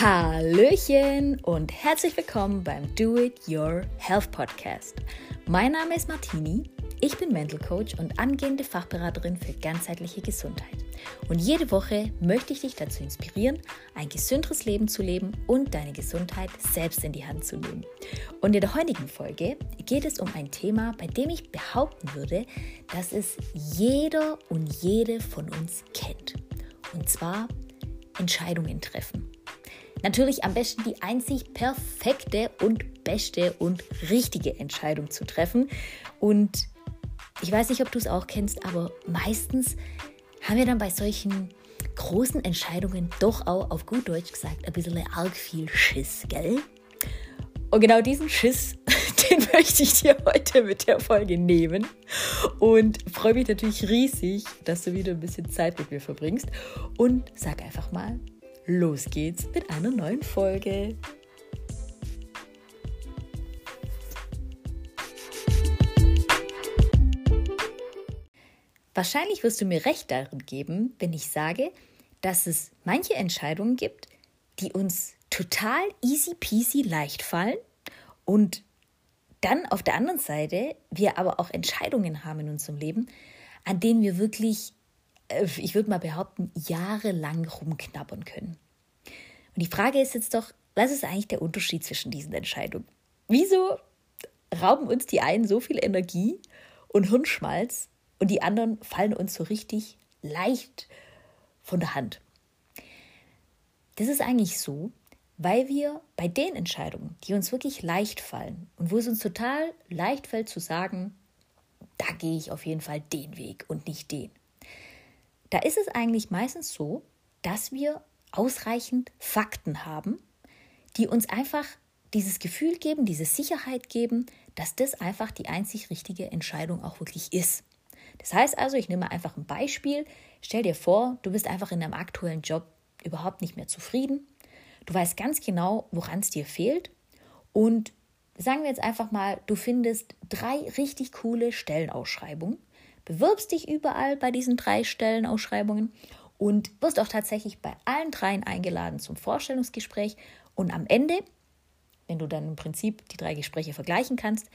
Hallöchen und herzlich willkommen beim Do It Your Health Podcast. Mein Name ist Martini, ich bin Mental Coach und angehende Fachberaterin für ganzheitliche Gesundheit. Und jede Woche möchte ich dich dazu inspirieren, ein gesünderes Leben zu leben und deine Gesundheit selbst in die Hand zu nehmen. Und in der heutigen Folge geht es um ein Thema, bei dem ich behaupten würde, dass es jeder und jede von uns kennt. Und zwar Entscheidungen treffen. Natürlich am besten die einzig perfekte und beste und richtige Entscheidung zu treffen. Und ich weiß nicht, ob du es auch kennst, aber meistens haben wir dann bei solchen großen Entscheidungen doch auch auf gut Deutsch gesagt ein bisschen arg viel Schiss, gell? Und genau diesen Schiss, den möchte ich dir heute mit der Folge nehmen. Und freue mich natürlich riesig, dass du wieder ein bisschen Zeit mit mir verbringst. Und sag einfach mal, los geht's mit einer neuen Folge. Wahrscheinlich wirst du mir recht darin geben, wenn ich sage, dass es manche Entscheidungen gibt, die uns total easy peasy leicht fallen und dann auf der anderen Seite wir aber auch Entscheidungen haben in unserem Leben, an denen wir wirklich, ich würde mal behaupten, jahrelang rumknabbern können. Und die Frage ist jetzt doch, was ist eigentlich der Unterschied zwischen diesen Entscheidungen? Wieso rauben uns die einen so viel Energie und Hirnschmalz und die anderen fallen uns so richtig leicht von der Hand? Das ist eigentlich so, weil wir bei den Entscheidungen, die uns wirklich leicht fallen und wo es uns total leicht fällt zu sagen, da gehe ich auf jeden Fall den Weg und nicht den. Da ist es eigentlich meistens so, dass wir ausreichend Fakten haben, die uns einfach dieses Gefühl geben, diese Sicherheit geben, dass das einfach die einzig richtige Entscheidung auch wirklich ist. Das heißt also, ich nehme einfach ein Beispiel. Stell dir vor, du bist einfach in deinem aktuellen Job überhaupt nicht mehr zufrieden Du weißt ganz genau, woran es dir fehlt. Und sagen wir jetzt einfach mal, du findest drei richtig coole Stellenausschreibungen, bewirbst dich überall bei diesen drei Stellenausschreibungen und wirst auch tatsächlich bei allen dreien eingeladen zum Vorstellungsgespräch. Und am Ende, wenn du dann im Prinzip die drei Gespräche vergleichen kannst,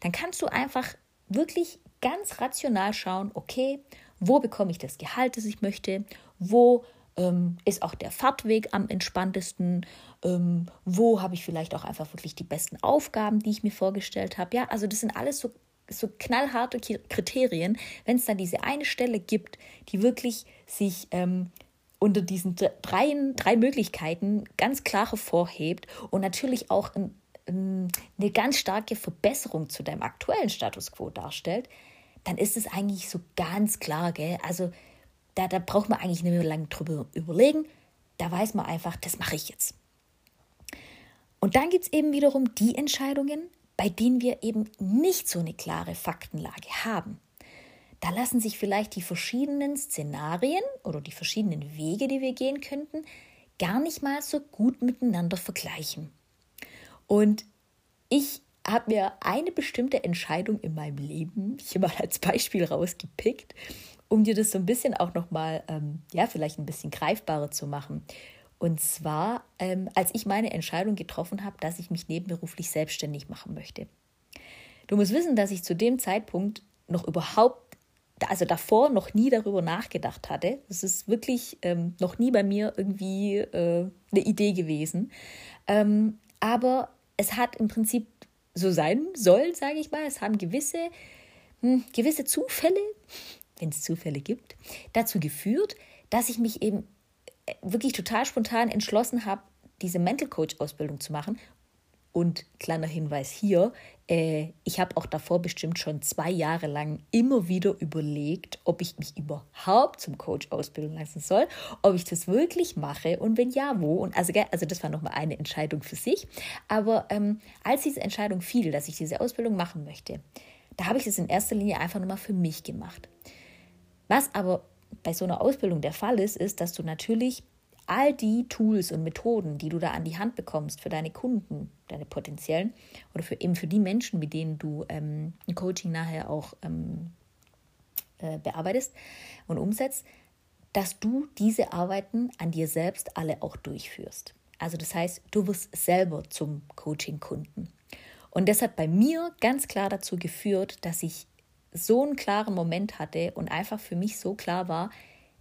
dann kannst du einfach wirklich ganz rational schauen, okay, wo bekomme ich das Gehalt, das ich möchte, wo ähm, ist auch der Fahrtweg am entspanntesten? Ähm, wo habe ich vielleicht auch einfach wirklich die besten Aufgaben, die ich mir vorgestellt habe? Ja, also das sind alles so, so knallharte Kriterien, wenn es dann diese eine Stelle gibt, die wirklich sich ähm, unter diesen drei, drei Möglichkeiten ganz klar hervorhebt und natürlich auch ein, eine ganz starke Verbesserung zu deinem aktuellen Status quo darstellt, dann ist es eigentlich so ganz klar, gell? Also da, da braucht man eigentlich nicht mehr lange drüber überlegen. Da weiß man einfach, das mache ich jetzt. Und dann gibt es eben wiederum die Entscheidungen, bei denen wir eben nicht so eine klare Faktenlage haben. Da lassen sich vielleicht die verschiedenen Szenarien oder die verschiedenen Wege, die wir gehen könnten, gar nicht mal so gut miteinander vergleichen. Und ich habe mir eine bestimmte Entscheidung in meinem Leben hier mal als Beispiel rausgepickt um dir das so ein bisschen auch nochmal, ähm, ja, vielleicht ein bisschen greifbarer zu machen. Und zwar, ähm, als ich meine Entscheidung getroffen habe, dass ich mich nebenberuflich selbstständig machen möchte. Du musst wissen, dass ich zu dem Zeitpunkt noch überhaupt, also davor noch nie darüber nachgedacht hatte. Das ist wirklich ähm, noch nie bei mir irgendwie äh, eine Idee gewesen. Ähm, aber es hat im Prinzip so sein sollen, sage ich mal. Es haben gewisse, hm, gewisse Zufälle wenn es Zufälle gibt, dazu geführt, dass ich mich eben wirklich total spontan entschlossen habe, diese Mental Coach Ausbildung zu machen. Und kleiner Hinweis hier, äh, ich habe auch davor bestimmt schon zwei Jahre lang immer wieder überlegt, ob ich mich überhaupt zum Coach ausbilden lassen soll, ob ich das wirklich mache und wenn ja, wo. Und also, also das war nochmal eine Entscheidung für sich. Aber ähm, als diese Entscheidung fiel, dass ich diese Ausbildung machen möchte, da habe ich es in erster Linie einfach nur mal für mich gemacht. Was aber bei so einer Ausbildung der Fall ist, ist, dass du natürlich all die Tools und Methoden, die du da an die Hand bekommst für deine Kunden, deine potenziellen oder für eben für die Menschen, mit denen du ähm, ein Coaching nachher auch ähm, äh, bearbeitest und umsetzt, dass du diese Arbeiten an dir selbst alle auch durchführst. Also das heißt, du wirst selber zum Coaching-Kunden. Und das hat bei mir ganz klar dazu geführt, dass ich so einen klaren Moment hatte und einfach für mich so klar war,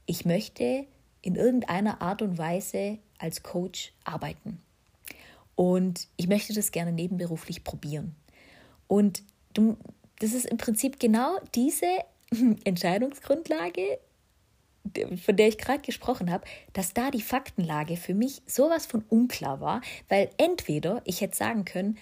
ich möchte in irgendeiner Art und Weise als Coach arbeiten. Und ich möchte das gerne nebenberuflich probieren. Und du, das ist im Prinzip genau diese Entscheidungsgrundlage, von der ich gerade gesprochen habe, dass da die Faktenlage für mich sowas von unklar war, weil entweder ich hätte sagen können,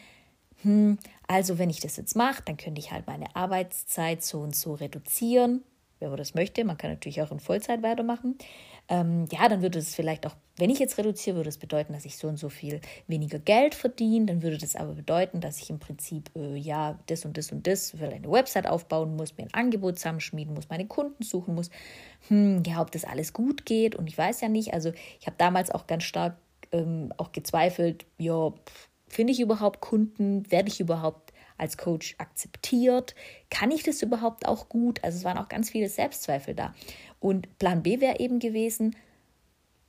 hm, also wenn ich das jetzt mache, dann könnte ich halt meine Arbeitszeit so und so reduzieren, wer das möchte. Man kann natürlich auch in Vollzeit weitermachen. Ähm, ja, dann würde es vielleicht auch, wenn ich jetzt reduziere, würde es bedeuten, dass ich so und so viel weniger Geld verdiene. Dann würde das aber bedeuten, dass ich im Prinzip, äh, ja, das und das und das, vielleicht eine Website aufbauen muss, mir ein Angebot zusammenschmieden muss, meine Kunden suchen muss. Hm, ja, ob das alles gut geht. Und ich weiß ja nicht, also ich habe damals auch ganz stark ähm, auch gezweifelt, ja, finde ich überhaupt Kunden? Werde ich überhaupt als Coach akzeptiert? Kann ich das überhaupt auch gut? Also es waren auch ganz viele Selbstzweifel da. Und Plan B wäre eben gewesen,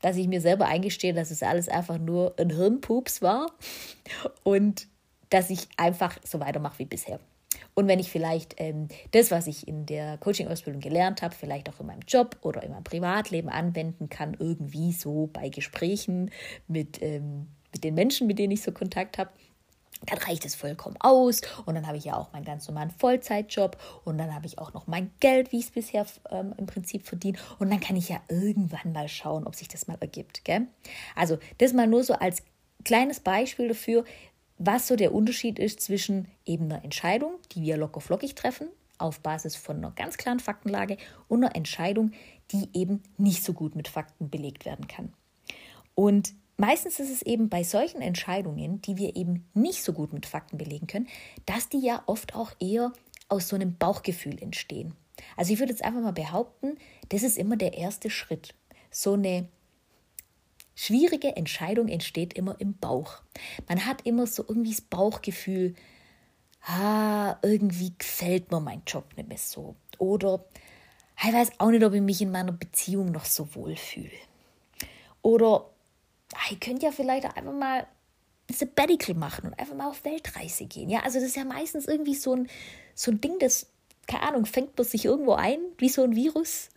dass ich mir selber eingestehe, dass es alles einfach nur ein Hirnpups war und dass ich einfach so weitermache wie bisher. Und wenn ich vielleicht ähm, das, was ich in der Coaching-Ausbildung gelernt habe, vielleicht auch in meinem Job oder in meinem Privatleben anwenden kann, irgendwie so bei Gesprächen mit, ähm, mit den Menschen, mit denen ich so Kontakt habe, dann reicht es vollkommen aus und dann habe ich ja auch meinen ganz normalen Vollzeitjob und dann habe ich auch noch mein Geld, wie ich es bisher ähm, im Prinzip verdiene und dann kann ich ja irgendwann mal schauen, ob sich das mal ergibt. Gell? Also das mal nur so als kleines Beispiel dafür, was so der Unterschied ist zwischen eben einer Entscheidung, die wir locker flockig treffen, auf Basis von einer ganz klaren Faktenlage und einer Entscheidung, die eben nicht so gut mit Fakten belegt werden kann. Und meistens ist es eben bei solchen Entscheidungen, die wir eben nicht so gut mit Fakten belegen können, dass die ja oft auch eher aus so einem Bauchgefühl entstehen. Also ich würde jetzt einfach mal behaupten, das ist immer der erste Schritt. So eine schwierige Entscheidung entsteht immer im Bauch. Man hat immer so irgendwie das Bauchgefühl, ah, irgendwie gefällt mir mein Job nicht mehr so. Oder ich weiß auch nicht, ob ich mich in meiner Beziehung noch so wohl fühle. Oder ach, ihr könnt ja vielleicht einfach mal ein Sabbatical machen und einfach mal auf Weltreise gehen. Ja, also das ist ja meistens irgendwie so ein, so ein Ding, das, keine Ahnung, fängt man sich irgendwo ein, wie so ein Virus.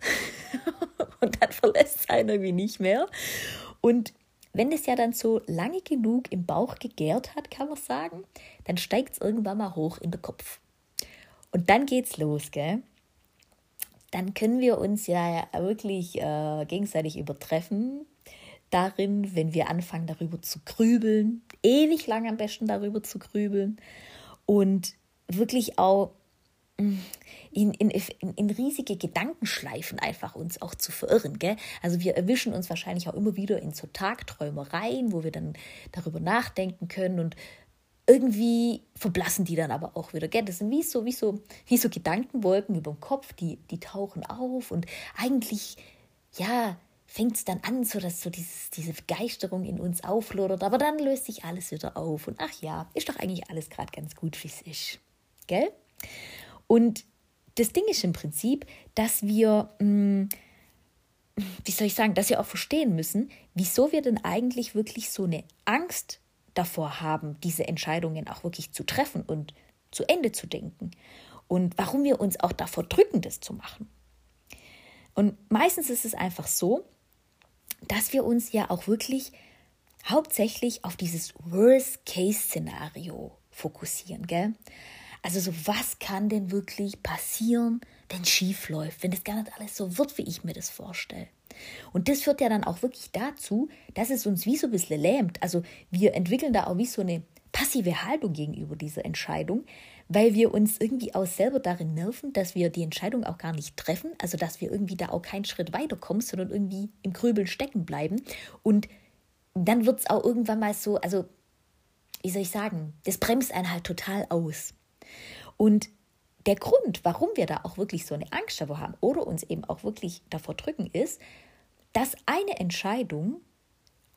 und dann verlässt es einen irgendwie nicht mehr. Und wenn es ja dann so lange genug im Bauch gegärt hat, kann man sagen, dann steigt es irgendwann mal hoch in den Kopf. Und dann geht's los, gell? Dann können wir uns ja wirklich äh, gegenseitig übertreffen darin, wenn wir anfangen darüber zu grübeln, ewig lang am besten darüber zu grübeln und wirklich auch mm, in, in, in, riesige Gedankenschleifen einfach uns auch zu verirren. Gell? Also wir erwischen uns wahrscheinlich auch immer wieder in so Tagträumereien, wo wir dann darüber nachdenken können und irgendwie verblassen die dann aber auch wieder. Gell? Das sind wie so, wie so, wie so Gedankenwolken über dem Kopf, die, die tauchen auf und eigentlich, ja, fängt es dann an, so dass so dieses, diese Begeisterung in uns auflodert, aber dann löst sich alles wieder auf und ach ja, ist doch eigentlich alles gerade ganz gut, wie es ist. Gell? Und das Ding ist im Prinzip, dass wir, mh, hm, wie soll ich sagen, dass wir auch verstehen müssen, wieso wir denn eigentlich wirklich so eine Angst davor haben, diese Entscheidungen auch wirklich zu treffen und zu Ende zu denken. Und warum wir uns auch davor drücken, das zu machen. Und meistens ist es einfach so, dass wir uns ja auch wirklich hauptsächlich auf dieses Worst-Case-Szenario fokussieren, gell? Also so, was kann denn wirklich passieren, wenn schief läuft, wenn das gar nicht alles so wird, wie ich mir das vorstelle? Und das führt ja dann auch wirklich dazu, dass es uns wie so ein bisschen lähmt. Also wir entwickeln da auch wie so eine passive Haltung gegenüber dieser Entscheidung, weil wir uns irgendwie auch selber darin nerven, dass wir die Entscheidung auch gar nicht treffen, also dass wir irgendwie da auch keinen Schritt weiterkommen, sondern irgendwie im Grübeln stecken bleiben. Und dann wird es auch irgendwann mal so, also wie soll ich sagen, das bremst einen halt total aus. Und der Grund, warum wir da auch wirklich so eine Angst davor haben oder uns eben auch wirklich davor drücken, ist, dass eine Entscheidung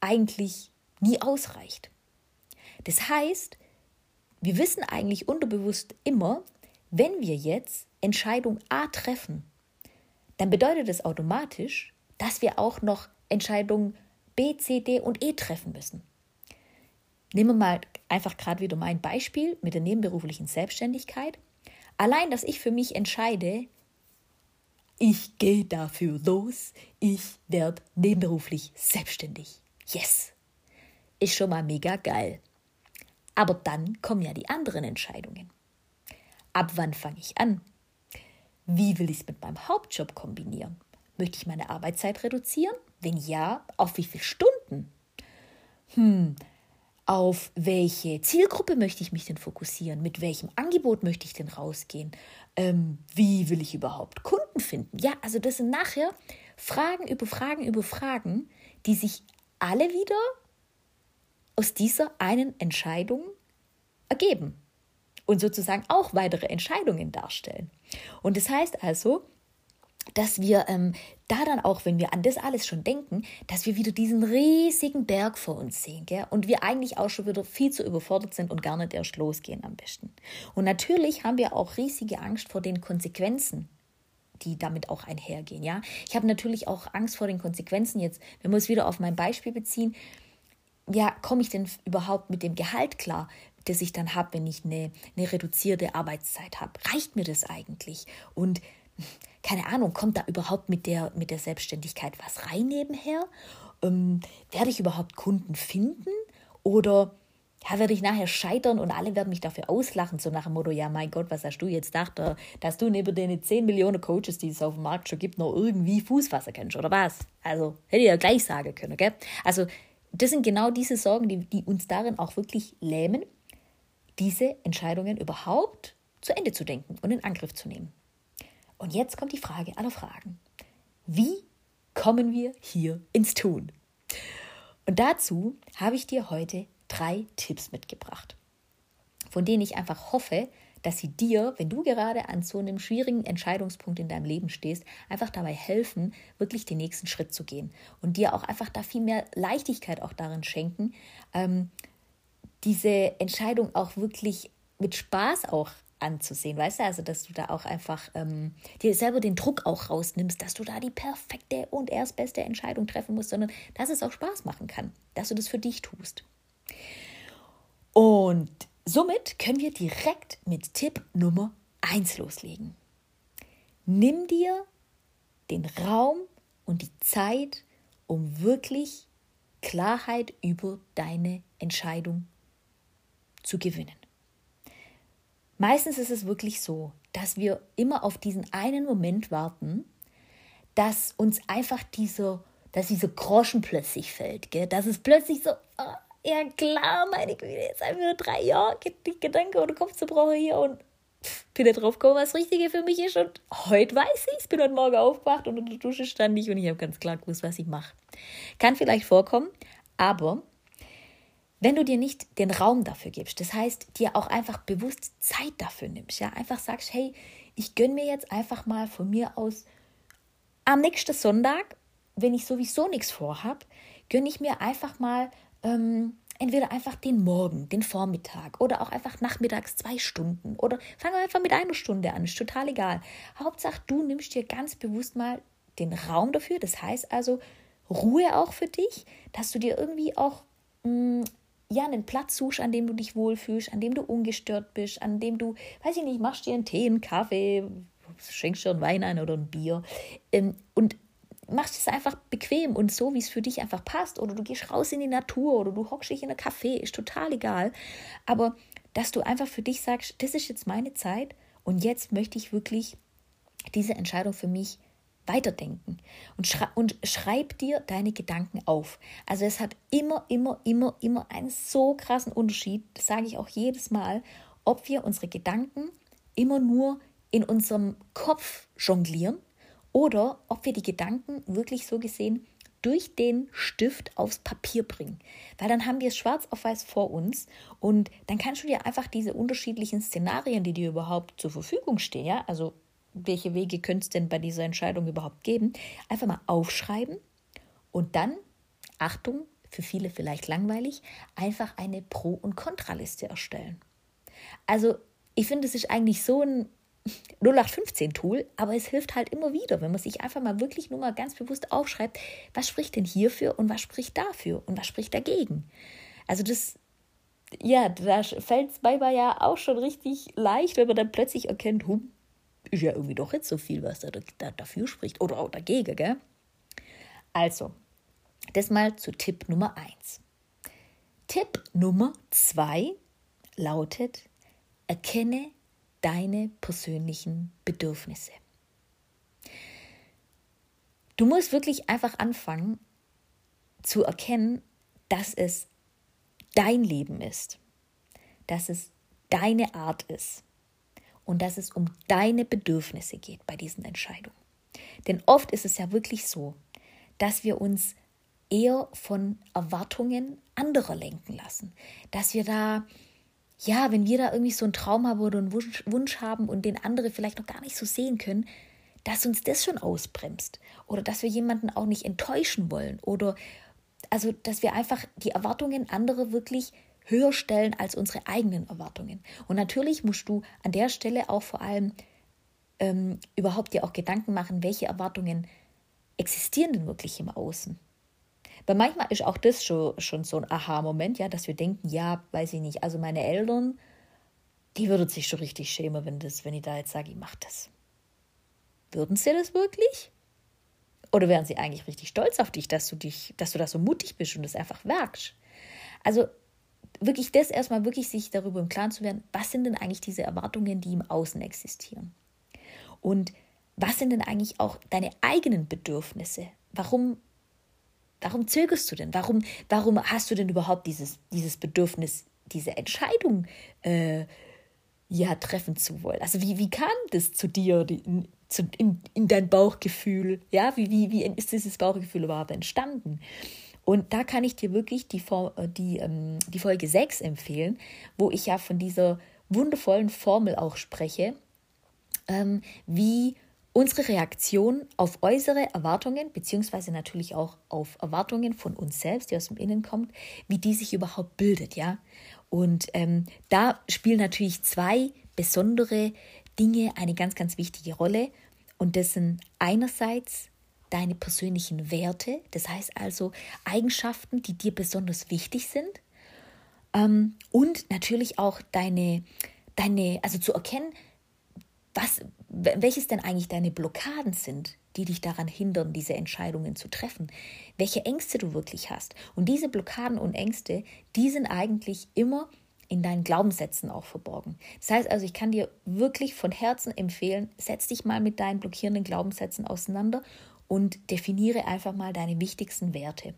eigentlich nie ausreicht. Das heißt, wir wissen eigentlich unterbewusst immer, wenn wir jetzt Entscheidung A treffen, dann bedeutet es automatisch, dass wir auch noch Entscheidungen B, C, D und E treffen müssen. nehmen wir mal einfach gerade wieder mein Beispiel mit der nebenberuflichen Selbstständigkeit. Allein, dass ich für mich entscheide, ich gehe dafür los, ich werde nebenberuflich selbstständig. Yes! Ist schon mal mega geil. Aber dann kommen ja die anderen Entscheidungen. Ab wann fange ich an? Wie will ich es mit meinem Hauptjob kombinieren? Möchte ich meine Arbeitszeit reduzieren? Wenn ja, auf wie viele Stunden? Hm, auf welche Zielgruppe möchte ich mich denn fokussieren? Mit welchem Angebot möchte ich denn rausgehen? Ähm, wie will ich überhaupt Kunden finden? Ja, also das sind nachher Fragen über Fragen über Fragen, die sich alle wieder aus dieser einen Entscheidung ergeben und sozusagen auch weitere Entscheidungen darstellen. Und das heißt also, dass wir ähm, da dann auch, wenn wir an das alles schon denken, dass wir wieder diesen riesigen Berg vor uns sehen gell? und wir eigentlich auch schon wieder viel zu überfordert sind und gar nicht erst losgehen am besten. Und natürlich haben wir auch riesige Angst vor den Konsequenzen, die damit auch einhergehen. Ja, ich habe natürlich auch Angst vor den Konsequenzen jetzt. Wir es wieder auf mein Beispiel beziehen, ja, komme ich denn überhaupt mit dem Gehalt klar? das ich dann habe, wenn ich eine, eine reduzierte Arbeitszeit habe. Reicht mir das eigentlich? Und keine Ahnung, kommt da überhaupt mit der, mit der Selbstständigkeit was rein nebenher? Ähm, werde ich überhaupt Kunden finden? Oder ja, werde ich nachher scheitern und alle werden mich dafür auslachen, so nach dem Motto, ja, mein Gott, was hast du jetzt gedacht, äh, dass du neben den 10 Millionen Coaches, die es auf dem Markt schon gibt, noch irgendwie Fuß kannst, oder was? Also, hätte ich ja gleich sagen können, gell? Also, das sind genau diese Sorgen, die, die uns darin auch wirklich lähmen, diese Entscheidungen überhaupt zu Ende zu denken und in Angriff zu nehmen. Und jetzt kommt die Frage aller Fragen. Wie kommen wir hier ins Tun? Und dazu habe ich dir heute drei Tipps mitgebracht, von denen ich einfach hoffe, dass sie dir, wenn du gerade an so einem schwierigen Entscheidungspunkt in deinem Leben stehst, einfach dabei helfen, wirklich den nächsten Schritt zu gehen und dir auch einfach da viel mehr Leichtigkeit auch darin schenken, ähm, diese Entscheidung auch wirklich mit Spaß auch anzusehen, weißt du, also dass du da auch einfach ähm, dir selber den Druck auch rausnimmst, dass du da die perfekte und erstbeste Entscheidung treffen musst, sondern dass es auch Spaß machen kann, dass du das für dich tust. Und somit können wir direkt mit Tipp Nummer 1 loslegen. Nimm dir den Raum und die Zeit, um wirklich Klarheit über deine Entscheidung zu gewinnen. Meistens ist es wirklich so, dass wir immer auf diesen einen Moment warten, dass uns einfach dieser, dass dieser Groschen plötzlich fällt, gell? dass es plötzlich so, oh, ja klar, meine Güte, jetzt haben wir drei Jahre Gedanken oder Kopfzerbrochen hier und bin da drauf gekommen, was Richtige für mich ist. Und heute weiß ich es. Bin heute Morgen aufgewacht und unter der Dusche stand ich und ich habe ganz klar gewusst, was ich mache. Kann vielleicht vorkommen, aber wenn du dir nicht den Raum dafür gibst, das heißt, dir auch einfach bewusst Zeit dafür nimmst, ja, einfach sagst, hey, ich gönne mir jetzt einfach mal von mir aus am nächsten Sonntag, wenn ich sowieso nichts vorhab, gönne ich mir einfach mal ähm, entweder einfach den Morgen, den Vormittag oder auch einfach nachmittags zwei Stunden oder fange einfach mit einer Stunde an, ist total egal. Hauptsache, du nimmst dir ganz bewusst mal den Raum dafür, das heißt also Ruhe auch für dich, dass du dir irgendwie auch mh, mm, ja, einen Platz suchst, an dem du dich wohlfühlst, an dem du ungestört bist, an dem du, weiß ich nicht, machst dir einen Tee, einen Kaffee, schenkst dir einen Wein ein oder ein Bier ähm, und machst es einfach bequem und so, wie es für dich einfach passt. Oder du gehst raus in die Natur oder du hockst dich in ein Café, ist total egal. Aber dass du einfach für dich sagst, das ist jetzt meine Zeit und jetzt möchte ich wirklich diese Entscheidung für mich weiterdenken und, schrei und schreib dir deine Gedanken auf. Also es hat immer, immer, immer, immer einen so krassen Unterschied, das sage ich auch jedes Mal, ob wir unsere Gedanken immer nur in unserem Kopf jonglieren oder ob wir die Gedanken wirklich so gesehen durch den Stift aufs Papier bringen. Weil dann haben wir es schwarz auf weiß vor uns und dann kannst du dir einfach diese unterschiedlichen Szenarien, die dir überhaupt zur Verfügung stehen, ja, also welche Wege könnte es denn bei dieser Entscheidung überhaupt geben, einfach mal aufschreiben und dann, Achtung, für viele vielleicht langweilig, einfach eine Pro- und Kontraliste erstellen. Also ich finde, es ist eigentlich so ein 0815-Tool, aber es hilft halt immer wieder, wenn man sich einfach mal wirklich nur mal ganz bewusst aufschreibt, was spricht denn hierfür und was spricht dafür und was spricht dagegen. Also das ja, da fällt es manchmal ja auch schon richtig leicht, wenn man dann plötzlich erkennt, hum, ist ja irgendwie doch jetzt so viel, was da, da dafür spricht oder auch dagegen, gell? Also, das mal zu Tipp Nummer 1. Tipp Nummer 2 lautet, erkenne deine persönlichen Bedürfnisse. Du musst wirklich einfach anfangen zu erkennen, dass es dein Leben ist, dass es deine Art ist und dass es um deine Bedürfnisse geht bei diesen Entscheidungen. Denn oft ist es ja wirklich so, dass wir uns eher von Erwartungen anderer lenken lassen, dass wir da ja, wenn wir da irgendwie so einen Traum haben oder einen Wunsch, Wunsch haben und den andere vielleicht noch gar nicht so sehen können, dass uns das schon ausbremst oder dass wir jemanden auch nicht enttäuschen wollen oder also dass wir einfach die Erwartungen anderer wirklich höher stellen als unsere eigenen Erwartungen. Und natürlich musst du an der Stelle auch vor allem ähm, überhaupt dir auch Gedanken machen, welche Erwartungen existieren denn wirklich im Außen. Weil manchmal ist auch das schon, schon so ein Aha-Moment, ja, dass wir denken, ja, weiß ich nicht, also meine Eltern, die würden sich schon richtig schämen, wenn, das, wenn ich da jetzt sage, ich mache das. Würden sie das wirklich? Oder wären sie eigentlich richtig stolz auf dich, dass du dich, dass du da so mutig bist und das einfach werkst? Also wirklich das erstmal wirklich sich darüber im Klaren zu werden, was sind denn eigentlich diese Erwartungen, die im Außen existieren? Und was sind denn eigentlich auch deine eigenen Bedürfnisse? Warum Warum zögerst du denn? Warum, warum hast du denn überhaupt dieses, dieses Bedürfnis, diese Entscheidung äh, ja treffen zu wollen? Also wie, wie kam das zu dir, die, zu, in, in dein Bauchgefühl? Ja, wie, wie, wie ist dieses Bauchgefühl überhaupt entstanden? Und da kann ich dir wirklich die, äh, die, ähm, die Folge 6 empfehlen, wo ich ja von dieser wundervollen Formel auch spreche, ähm, wie unsere Reaktion auf äußere Erwartungen, beziehungsweise natürlich auch auf Erwartungen von uns selbst, die aus dem Innen kommt, wie die sich überhaupt bildet, ja. Und ähm, da spielen natürlich zwei besondere Dinge eine ganz, ganz wichtige Rolle. Und das sind einerseits deine persönlichen Werte, das heißt also Eigenschaften, die dir besonders wichtig sind. Ähm, und natürlich auch deine, deine, also zu erkennen, was, welches denn eigentlich deine Blockaden sind, die dich daran hindern, diese Entscheidungen zu treffen, welche Ängste du wirklich hast. Und diese Blockaden und Ängste, die sind eigentlich immer in deinen Glaubenssätzen auch verborgen. Das heißt also, ich kann dir wirklich von Herzen empfehlen, setz dich mal mit deinen blockierenden Glaubenssätzen auseinander und definiere einfach mal deine wichtigsten Werte.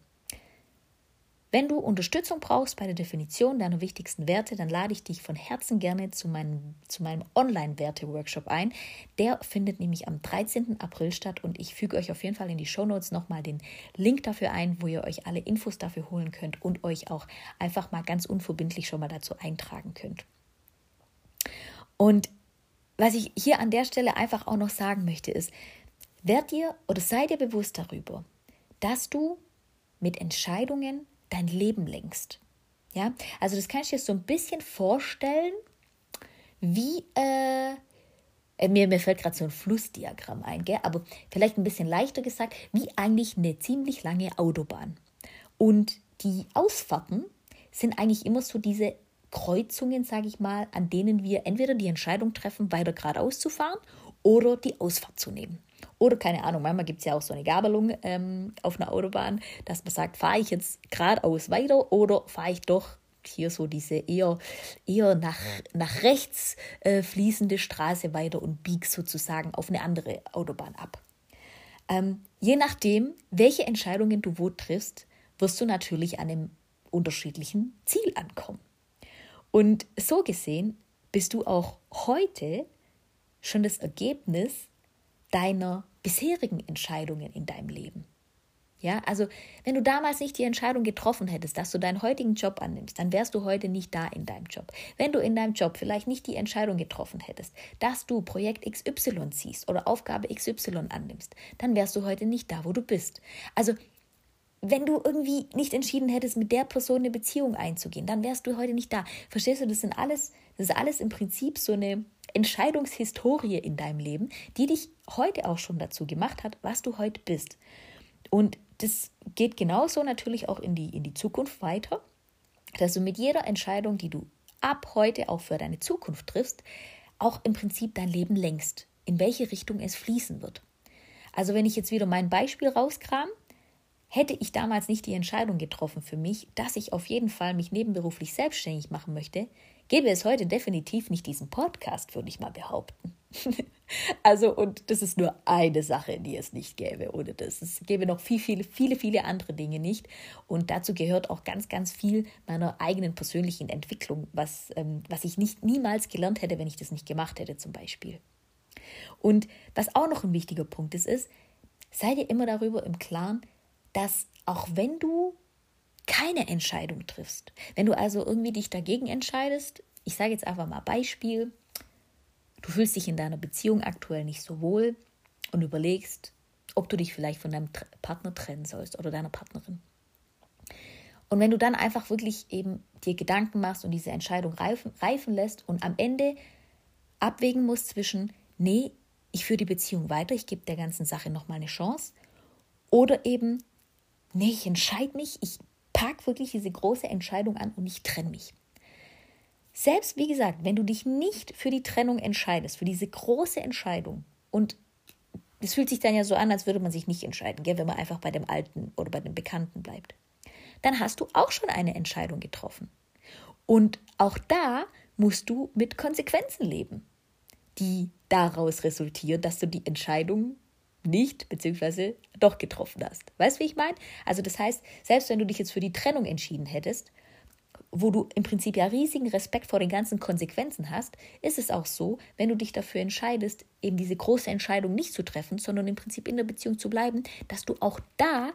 Wenn du Unterstützung brauchst bei der Definition deiner wichtigsten Werte, dann lade ich dich von Herzen gerne zu meinem, zu meinem Online-Werte-Workshop ein. Der findet nämlich am 13. April statt und ich füge euch auf jeden Fall in die Shownotes nochmal den Link dafür ein, wo ihr euch alle Infos dafür holen könnt und euch auch einfach mal ganz unverbindlich schon mal dazu eintragen könnt. Und was ich hier an der Stelle einfach auch noch sagen möchte, ist, werd dir oder sei dir bewusst darüber, dass du mit Entscheidungen dein Leben lenkst. Ja, also das kann ich dir so ein bisschen vorstellen, wie, äh, äh mir, mir fällt gerade so ein Flussdiagramm ein, gell? aber vielleicht ein bisschen leichter gesagt, wie eigentlich eine ziemlich lange Autobahn. Und die Ausfahrten sind eigentlich immer so diese Kreuzungen, sage ich mal, an denen wir entweder die Entscheidung treffen, weiter geradeaus zu fahren oder die Ausfahrt zu nehmen. Oder keine Ahnung, manchmal gibt es ja auch so eine Gabelung ähm, auf einer Autobahn, dass man sagt, fahre ich jetzt geradeaus weiter oder fahre ich doch hier so diese eher, eher nach, nach rechts äh, fließende Straße weiter und bieg sozusagen auf eine andere Autobahn ab. Ähm, je nachdem, welche Entscheidungen du wo triffst, wirst du natürlich an einem unterschiedlichen Ziel ankommen. Und so gesehen bist du auch heute schon das Ergebnis deiner bisherigen Entscheidungen in deinem Leben. Ja, also wenn du damals nicht die Entscheidung getroffen hättest, dass du deinen heutigen Job annimmst, dann wärst du heute nicht da in deinem Job. Wenn du in deinem Job vielleicht nicht die Entscheidung getroffen hättest, dass du Projekt XY ziehst oder Aufgabe XY annimmst, dann wärst du heute nicht da, wo du bist. Also wenn du irgendwie nicht entschieden hättest, mit der Person eine Beziehung einzugehen, dann wärst du heute nicht da. Verstehst du, das sind alles, das ist alles im Prinzip so eine Entscheidungshistorie in deinem Leben, die dich heute auch schon dazu gemacht hat, was du heute bist. Und das geht genauso natürlich auch in die, in die Zukunft weiter. dass du mit jeder Entscheidung, die du ab heute auch für deine Zukunft triffst, auch im Prinzip dein Leben längst, in welche Richtung es fließen wird. Also wenn ich jetzt wieder mein Beispiel rauskram, hätte ich damals nicht die Entscheidung getroffen für mich, dass ich auf jeden Fall mich nebenberuflich selbstständig machen möchte, gäbe es heute definitiv nicht diesen Podcast, würde ich mal behaupten. also, und das ist nur eine Sache, die es nicht gäbe ohne das. Es gäbe noch viel, viele, viele, viele andere Dinge nicht. Und dazu gehört auch ganz, ganz viel meiner eigenen persönlichen Entwicklung, was, ähm, was ich nicht niemals gelernt hätte, wenn ich das nicht gemacht hätte, zum Beispiel. Und was auch noch ein wichtiger Punkt ist, ist, sei dir immer darüber im Klaren, dass auch wenn du keine Entscheidung triffst, wenn du also irgendwie dich dagegen entscheidest, ich sage jetzt einfach mal Beispiel, du fühlst dich in deiner Beziehung aktuell nicht so wohl und überlegst, ob du dich vielleicht von deinem Partner trennen sollst oder deiner Partnerin. Und wenn du dann einfach wirklich eben dir Gedanken machst und diese Entscheidung reifen, reifen lässt und am Ende abwägen musst zwischen, nee, ich führe die Beziehung weiter, ich gebe der ganzen Sache nochmal eine Chance, oder eben, nee, ich entscheide mich, ich packe wirklich diese große Entscheidung an und ich trenne mich. Selbst wie gesagt, wenn du dich nicht für die Trennung entscheidest, für diese große Entscheidung, und es fühlt sich dann ja so an, als würde man sich nicht entscheiden, gell, wenn man einfach bei dem Alten oder bei dem Bekannten bleibt, dann hast du auch schon eine Entscheidung getroffen. Und auch da musst du mit Konsequenzen leben, die daraus resultieren, dass du die Entscheidung nicht bzw. doch getroffen hast. Weißt du, wie ich meine? Also das heißt, selbst wenn du dich jetzt für die Trennung entschieden hättest, wo du im Prinzip ja riesigen Respekt vor den ganzen Konsequenzen hast, ist es auch so, wenn du dich dafür entscheidest, eben diese große Entscheidung nicht zu treffen, sondern im Prinzip in der Beziehung zu bleiben, dass du auch da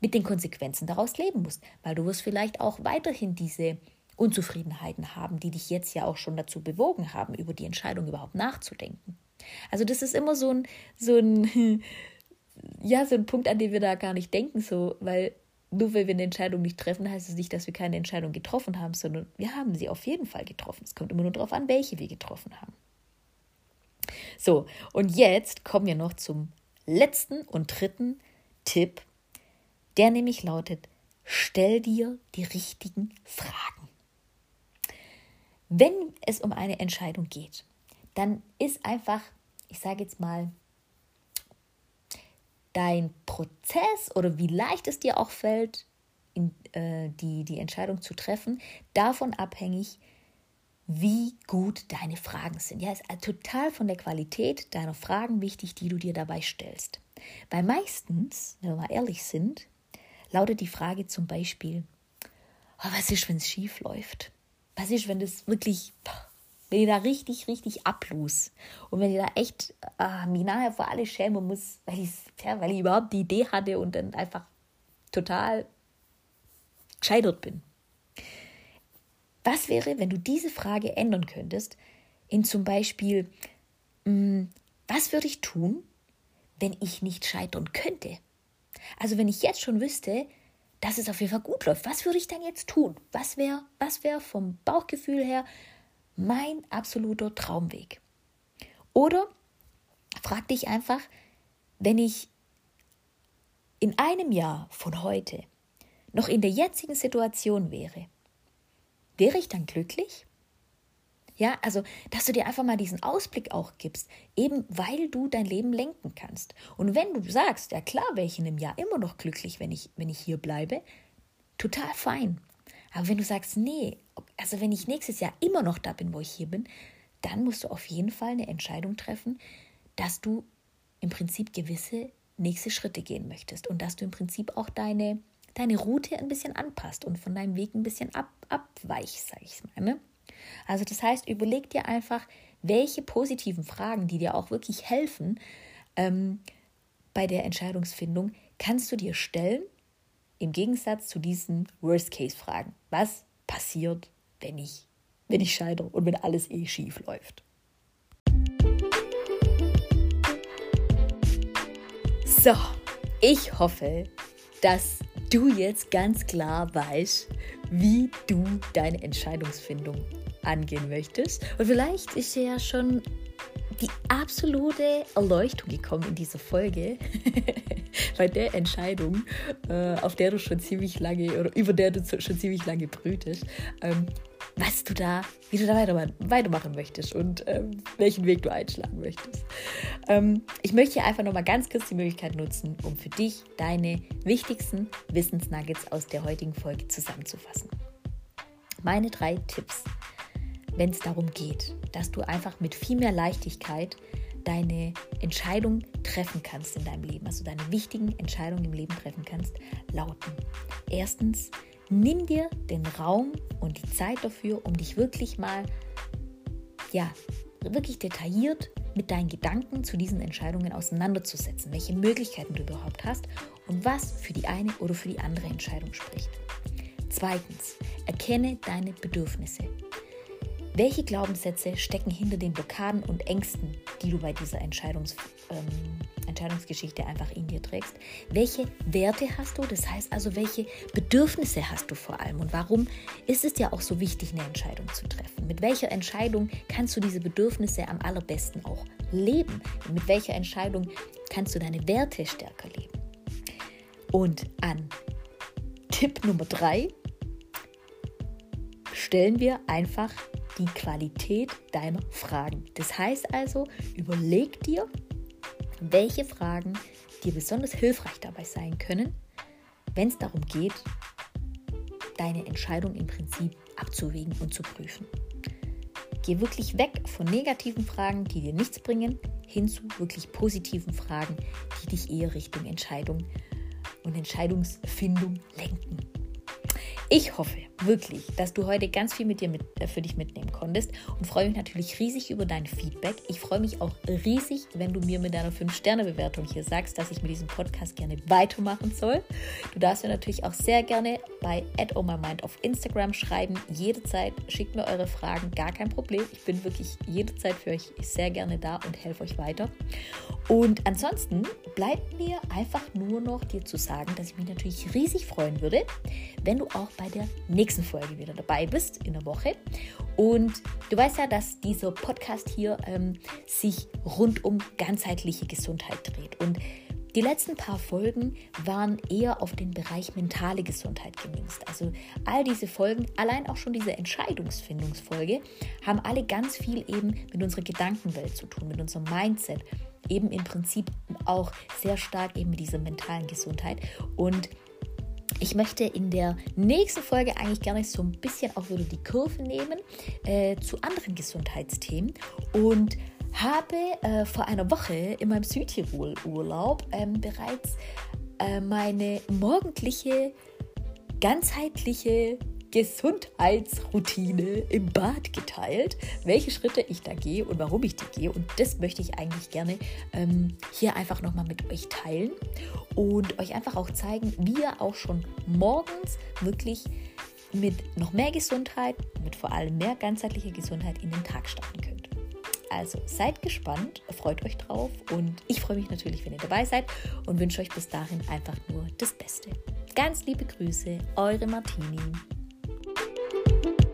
mit den Konsequenzen daraus leben musst, weil du wirst vielleicht auch weiterhin diese Unzufriedenheiten haben, die dich jetzt ja auch schon dazu bewogen haben, über die Entscheidung überhaupt nachzudenken. Also das ist immer so ein, so ein, ja, so ein Punkt, an den wir da gar nicht denken, so, weil nur weil wir eine Entscheidung nicht treffen, heißt es nicht, dass wir keine Entscheidung getroffen haben, sondern wir haben sie auf jeden Fall getroffen. Es kommt immer nur darauf an, welche wir getroffen haben. So, und jetzt kommen wir noch zum letzten und dritten Tipp, der nämlich lautet, stell dir die richtigen Fragen. Wenn es um eine Entscheidung geht, dann ist einfach, ich sage jetzt mal, dein Prozess oder wie leicht es dir auch fällt, in, äh, die, die Entscheidung zu treffen, davon abhängig, wie gut deine Fragen sind. Ja, ist total von der Qualität deiner Fragen wichtig, die du dir dabei stellst. Weil meistens, wenn wir mal ehrlich sind, lautet die Frage zum Beispiel, oh, was ist, wenn es schief läuft? Was ist, wenn das wirklich wenn ich da richtig, richtig ablus und wenn ich da echt äh, mich nachher vor alle schämen muss, weil, ja, weil ich überhaupt die Idee hatte und dann einfach total gescheitert bin. Was wäre, wenn du diese Frage ändern könntest in zum Beispiel, mh, hm, was würde ich tun, wenn ich nicht scheitern könnte? Also wenn ich jetzt schon wüsste, dass es auf jeden Fall gut läuft, was würde ich dann jetzt tun? Was wäre was wär vom Bauchgefühl her mein absoluter Traumweg. Oder frag dich einfach, wenn ich in einem Jahr von heute noch in der jetzigen Situation wäre, wäre ich dann glücklich? Ja, also, dass du dir einfach mal diesen Ausblick auch gibst, eben weil du dein Leben lenken kannst. Und wenn du sagst, ja klar, wäre ich in einem Jahr immer noch glücklich, wenn ich, wenn ich hier bleibe, total fein. Aber wenn du sagst, nee, also wenn ich nächstes Jahr immer noch da bin, wo ich hier bin, dann musst du auf jeden Fall eine Entscheidung treffen, dass du im Prinzip gewisse nächste Schritte gehen möchtest und dass du im Prinzip auch deine, deine Route ein bisschen anpasst und von deinem Weg ein bisschen ab, abweichst, sage ich mal. Ne? Also das heißt, überleg dir einfach, welche positiven Fragen, die dir auch wirklich helfen ähm, bei der Entscheidungsfindung, kannst du dir stellen im Gegensatz zu diesen Worst-Case-Fragen. Was passiert, wenn ich, wenn ich scheitere und wenn alles eh schief läuft? So, ich hoffe, dass du jetzt ganz klar weißt, wie du deine Entscheidungsfindung angehen möchtest. Und vielleicht ist dir ja schon die absolute Erleuchtung gekommen in dieser Folge bei der Entscheidung, äh, auf der du schon ziemlich lange oder über der du schon ziemlich lange brütest, ähm, was du da, wie du da weitermachen möchtest und ähm, welchen Weg du einschlagen möchtest. Ähm, ich möchte hier einfach nochmal ganz kurz die Möglichkeit nutzen, um für dich deine wichtigsten Wissensnuggets aus der heutigen Folge zusammenzufassen. Meine drei Tipps wenn es darum geht, dass du einfach mit viel mehr Leichtigkeit deine Entscheidung treffen kannst in deinem Leben, also deine wichtigen Entscheidungen im Leben treffen kannst, lauten. Erstens, nimm dir den Raum und die Zeit dafür, um dich wirklich mal, ja, wirklich detailliert mit deinen Gedanken zu diesen Entscheidungen auseinanderzusetzen, welche Möglichkeiten du überhaupt hast und was für die eine oder für die andere Entscheidung spricht. Zweitens, erkenne deine Bedürfnisse. Welche Glaubenssätze stecken hinter den Blockaden und Ängsten, die du bei dieser Entscheidungs, ähm, Entscheidungsgeschichte einfach in dir trägst? Welche Werte hast du? Das heißt also, welche Bedürfnisse hast du vor allem? Und warum ist es ja auch so wichtig, eine Entscheidung zu treffen? Mit welcher Entscheidung kannst du diese Bedürfnisse am allerbesten auch leben? Und mit welcher Entscheidung kannst du deine Werte stärker leben? Und an Tipp Nummer drei stellen wir einfach die Qualität deiner Fragen. Das heißt also, überleg dir, welche Fragen dir besonders hilfreich dabei sein können, wenn es darum geht, deine Entscheidung im Prinzip abzuwägen und zu prüfen. Geh wirklich weg von negativen Fragen, die dir nichts bringen, hin zu wirklich positiven Fragen, die dich eher Richtung Entscheidung und Entscheidungsfindung lenken. Ich hoffe wirklich, dass du heute ganz viel mit dir mit, äh, für dich mitnehmen konntest und freue mich natürlich riesig über dein Feedback. Ich freue mich auch riesig, wenn du mir mit deiner 5-Sterne-Bewertung hier sagst, dass ich mit diesem Podcast gerne weitermachen soll. Du darfst mir natürlich auch sehr gerne bei @ohmymind auf Instagram schreiben. Jederzeit schickt mir eure Fragen, gar kein Problem. Ich bin wirklich jederzeit für euch sehr gerne da und helfe euch weiter. Und ansonsten bleibt mir einfach nur noch dir zu sagen, dass ich mich natürlich riesig freuen würde, wenn du auch bei der nächsten Folge wieder dabei bist in der Woche. Und du weißt ja, dass dieser Podcast hier ähm, sich rund um ganzheitliche Gesundheit dreht. Und die letzten paar Folgen waren eher auf den Bereich mentale Gesundheit gemünzt. Also all diese Folgen, allein auch schon diese Entscheidungsfindungsfolge, haben alle ganz viel eben mit unserer Gedankenwelt zu tun, mit unserem Mindset. Eben im Prinzip auch sehr stark eben mit dieser mentalen Gesundheit. Und ich möchte in der nächsten Folge eigentlich gerne so ein bisschen auch wieder die Kurve nehmen äh, zu anderen Gesundheitsthemen und habe äh, vor einer Woche in meinem Südtirol-Urlaub ähm, bereits äh, meine morgendliche ganzheitliche Gesundheitsroutine im Bad geteilt, welche Schritte ich da gehe und warum ich die gehe. Und das möchte ich eigentlich gerne ähm, hier einfach nochmal mit euch teilen und euch einfach auch zeigen, wie ihr auch schon morgens wirklich mit noch mehr Gesundheit, mit vor allem mehr ganzheitlicher Gesundheit in den Tag starten könnt. Also seid gespannt, freut euch drauf und ich freue mich natürlich, wenn ihr dabei seid und wünsche euch bis dahin einfach nur das Beste. Ganz liebe Grüße, eure Martini. thank you